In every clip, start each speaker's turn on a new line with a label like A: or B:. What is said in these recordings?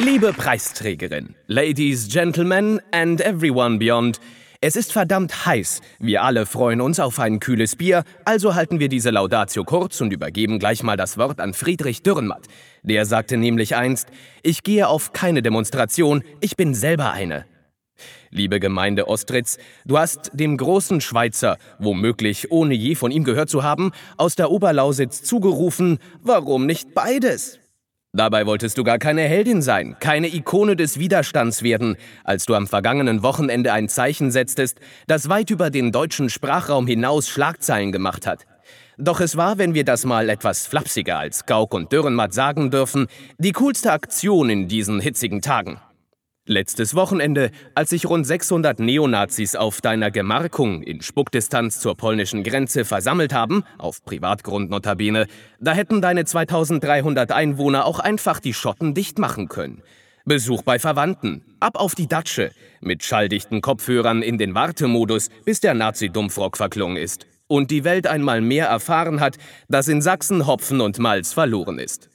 A: Liebe Preisträgerin, Ladies, Gentlemen and everyone beyond, es ist verdammt heiß. Wir alle freuen uns auf ein kühles Bier, also halten wir diese Laudatio kurz und übergeben gleich mal das Wort an Friedrich Dürrenmatt. Der sagte nämlich einst, ich gehe auf keine Demonstration, ich bin selber eine. Liebe Gemeinde Ostritz, du hast dem großen Schweizer, womöglich ohne je von ihm gehört zu haben, aus der Oberlausitz zugerufen, warum nicht beides? Dabei wolltest du gar keine Heldin sein, keine Ikone des Widerstands werden, als du am vergangenen Wochenende ein Zeichen setztest, das weit über den deutschen Sprachraum hinaus Schlagzeilen gemacht hat. Doch es war, wenn wir das mal etwas flapsiger als Gauck und Dürrenmatt sagen dürfen, die coolste Aktion in diesen hitzigen Tagen. Letztes Wochenende, als sich rund 600 Neonazis auf deiner Gemarkung in Spuckdistanz zur polnischen Grenze versammelt haben, auf Privatgrund notabene, da hätten deine 2300 Einwohner auch einfach die Schotten dicht machen können. Besuch bei Verwandten, ab auf die Datsche, mit schalldichten Kopfhörern in den Wartemodus, bis der Nazi-Dumpfrock verklungen ist und die Welt einmal mehr erfahren hat, dass in Sachsen Hopfen und Malz verloren ist.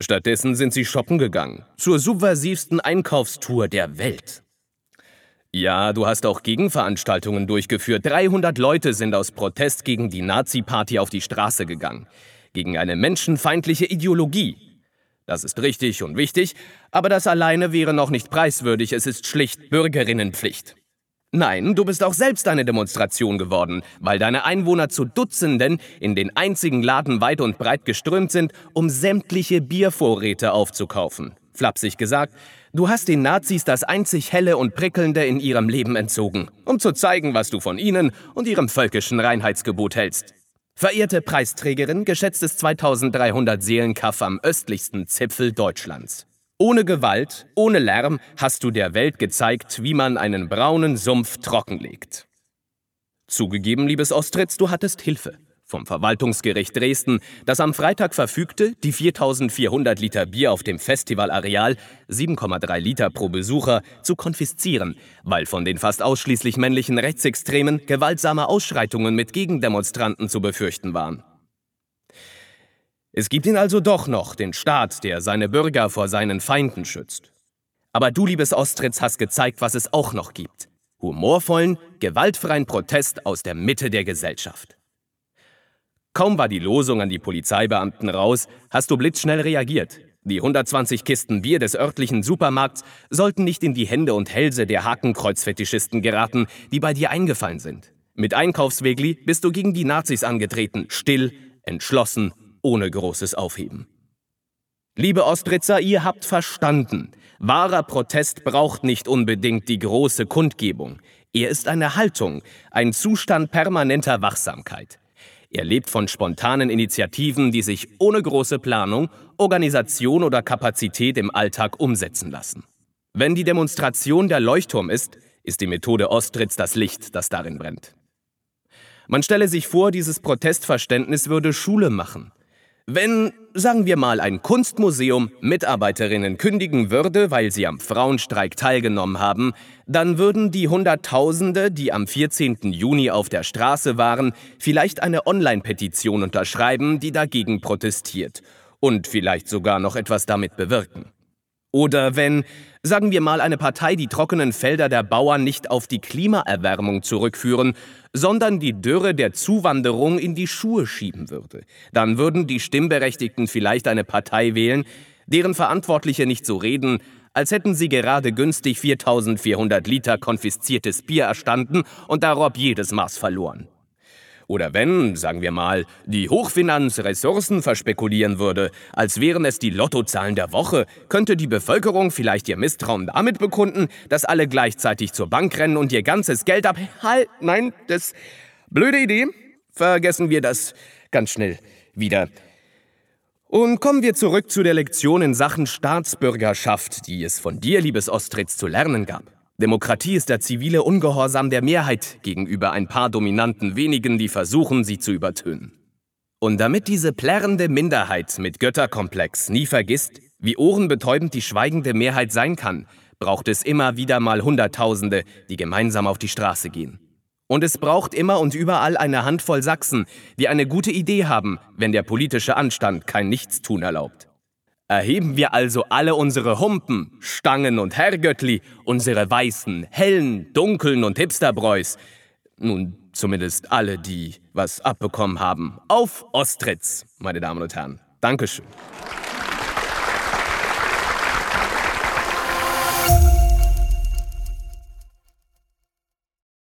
A: Stattdessen sind sie shoppen gegangen, zur subversivsten Einkaufstour der Welt. Ja, du hast auch Gegenveranstaltungen durchgeführt. 300 Leute sind aus Protest gegen die Nazi-Party auf die Straße gegangen. Gegen eine menschenfeindliche Ideologie. Das ist richtig und wichtig, aber das alleine wäre noch nicht preiswürdig. Es ist schlicht Bürgerinnenpflicht. Nein, du bist auch selbst eine Demonstration geworden, weil deine Einwohner zu Dutzenden in den einzigen Laden weit und breit geströmt sind, um sämtliche Biervorräte aufzukaufen. Flapsig gesagt, du hast den Nazis das einzig Helle und Prickelnde in ihrem Leben entzogen, um zu zeigen, was du von ihnen und ihrem völkischen Reinheitsgebot hältst. Verehrte Preisträgerin, geschätztes 2300 Seelenkaff am östlichsten Zipfel Deutschlands. Ohne Gewalt, ohne Lärm hast du der Welt gezeigt, wie man einen braunen Sumpf trockenlegt. Zugegeben, liebes Ostritz, du hattest Hilfe. Vom Verwaltungsgericht Dresden, das am Freitag verfügte, die 4400 Liter Bier auf dem Festivalareal, 7,3 Liter pro Besucher, zu konfiszieren, weil von den fast ausschließlich männlichen Rechtsextremen gewaltsame Ausschreitungen mit Gegendemonstranten zu befürchten waren. Es gibt ihn also doch noch, den Staat, der seine Bürger vor seinen Feinden schützt. Aber du, liebes Ostritz, hast gezeigt, was es auch noch gibt. Humorvollen, gewaltfreien Protest aus der Mitte der Gesellschaft. Kaum war die Losung an die Polizeibeamten raus, hast du blitzschnell reagiert. Die 120 Kisten Bier des örtlichen Supermarkts sollten nicht in die Hände und Hälse der Hakenkreuzfetischisten geraten, die bei dir eingefallen sind. Mit Einkaufswegli bist du gegen die Nazis angetreten, still, entschlossen ohne großes Aufheben. Liebe Ostritzer, ihr habt verstanden. Wahrer Protest braucht nicht unbedingt die große Kundgebung. Er ist eine Haltung, ein Zustand permanenter Wachsamkeit. Er lebt von spontanen Initiativen, die sich ohne große Planung, Organisation oder Kapazität im Alltag umsetzen lassen. Wenn die Demonstration der Leuchtturm ist, ist die Methode Ostritz das Licht, das darin brennt. Man stelle sich vor, dieses Protestverständnis würde Schule machen. Wenn, sagen wir mal, ein Kunstmuseum Mitarbeiterinnen kündigen würde, weil sie am Frauenstreik teilgenommen haben, dann würden die Hunderttausende, die am 14. Juni auf der Straße waren, vielleicht eine Online-Petition unterschreiben, die dagegen protestiert und vielleicht sogar noch etwas damit bewirken. Oder wenn, sagen wir mal, eine Partei die trockenen Felder der Bauern nicht auf die Klimaerwärmung zurückführen, sondern die Dürre der Zuwanderung in die Schuhe schieben würde, dann würden die Stimmberechtigten vielleicht eine Partei wählen, deren Verantwortliche nicht so reden, als hätten sie gerade günstig 4400 Liter konfisziertes Bier erstanden und darob jedes Maß verloren. Oder wenn, sagen wir mal, die Hochfinanz Ressourcen verspekulieren würde, als wären es die Lottozahlen der Woche, könnte die Bevölkerung vielleicht ihr Misstrauen damit bekunden, dass alle gleichzeitig zur Bank rennen und ihr ganzes Geld ab... Halt, nein, das... Blöde Idee. Vergessen wir das ganz schnell wieder. Und kommen wir zurück zu der Lektion in Sachen Staatsbürgerschaft, die es von dir, liebes Ostritz, zu lernen gab. Demokratie ist der zivile Ungehorsam der Mehrheit gegenüber ein paar dominanten wenigen, die versuchen, sie zu übertönen. Und damit diese plärrende Minderheit mit Götterkomplex nie vergisst, wie ohrenbetäubend die schweigende Mehrheit sein kann, braucht es immer wieder mal Hunderttausende, die gemeinsam auf die Straße gehen. Und es braucht immer und überall eine Handvoll Sachsen, die eine gute Idee haben, wenn der politische Anstand kein Nichtstun erlaubt. Erheben wir also alle unsere Humpen, Stangen und Herrgöttli, unsere weißen, hellen, dunkeln und Hipsterbräus, nun zumindest alle, die was abbekommen haben, auf Ostritz, meine Damen und Herren. Dankeschön.